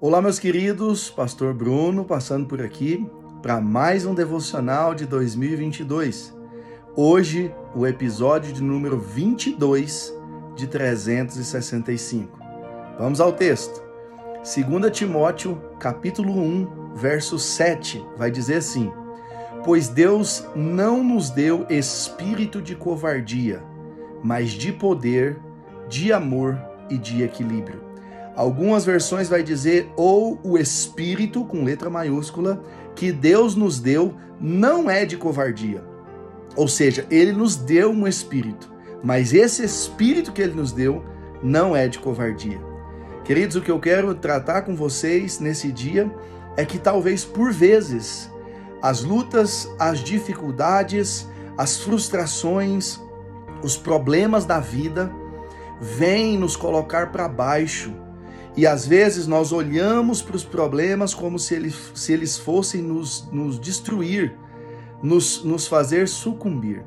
Olá, meus queridos, Pastor Bruno passando por aqui para mais um devocional de 2022. Hoje, o episódio de número 22 de 365. Vamos ao texto. 2 Timóteo, capítulo 1, verso 7, vai dizer assim: Pois Deus não nos deu espírito de covardia, mas de poder, de amor e de equilíbrio. Algumas versões vai dizer ou o espírito com letra maiúscula que Deus nos deu não é de covardia. Ou seja, ele nos deu um espírito, mas esse espírito que ele nos deu não é de covardia. Queridos, o que eu quero tratar com vocês nesse dia é que talvez por vezes as lutas, as dificuldades, as frustrações, os problemas da vida vêm nos colocar para baixo e às vezes nós olhamos para os problemas como se eles, se eles fossem nos, nos destruir, nos, nos fazer sucumbir.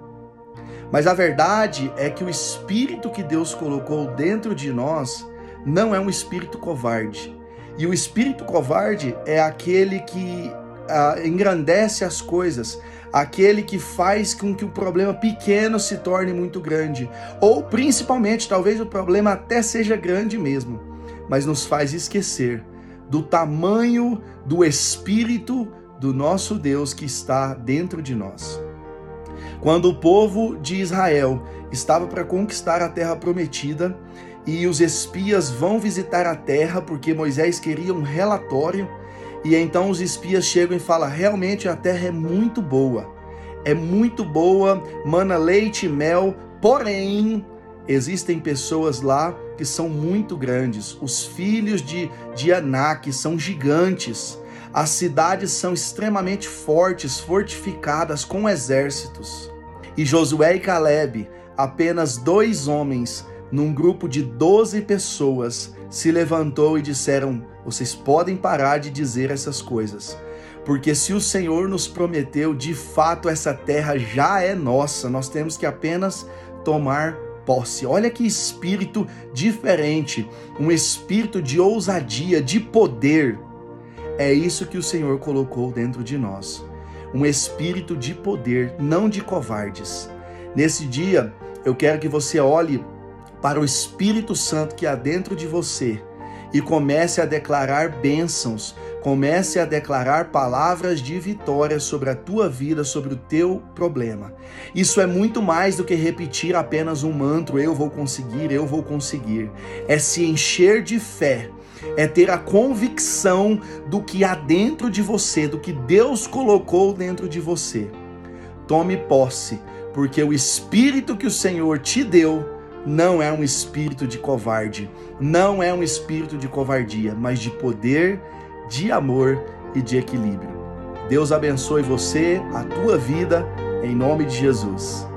Mas a verdade é que o espírito que Deus colocou dentro de nós não é um espírito covarde. E o espírito covarde é aquele que ah, engrandece as coisas, aquele que faz com que o problema pequeno se torne muito grande, ou principalmente, talvez o problema até seja grande mesmo mas nos faz esquecer do tamanho do Espírito do nosso Deus que está dentro de nós. Quando o povo de Israel estava para conquistar a terra prometida e os espias vão visitar a terra porque Moisés queria um relatório, e então os espias chegam e falam: realmente a terra é muito boa, é muito boa, mana leite e mel, porém Existem pessoas lá que são muito grandes. Os filhos de, de Anak são gigantes. As cidades são extremamente fortes, fortificadas com exércitos. E Josué e Caleb, apenas dois homens, num grupo de doze pessoas, se levantou e disseram: Vocês podem parar de dizer essas coisas. Porque se o Senhor nos prometeu, de fato essa terra já é nossa, nós temos que apenas tomar posse. Olha que espírito diferente, um espírito de ousadia, de poder. É isso que o Senhor colocou dentro de nós. Um espírito de poder, não de covardes. Nesse dia, eu quero que você olhe para o Espírito Santo que há dentro de você e comece a declarar bênçãos Comece a declarar palavras de vitória sobre a tua vida, sobre o teu problema. Isso é muito mais do que repetir apenas um mantra: eu vou conseguir, eu vou conseguir. É se encher de fé, é ter a convicção do que há dentro de você, do que Deus colocou dentro de você. Tome posse, porque o espírito que o Senhor te deu não é um espírito de covarde, não é um espírito de covardia, mas de poder de amor e de equilíbrio. Deus abençoe você, a tua vida, em nome de Jesus.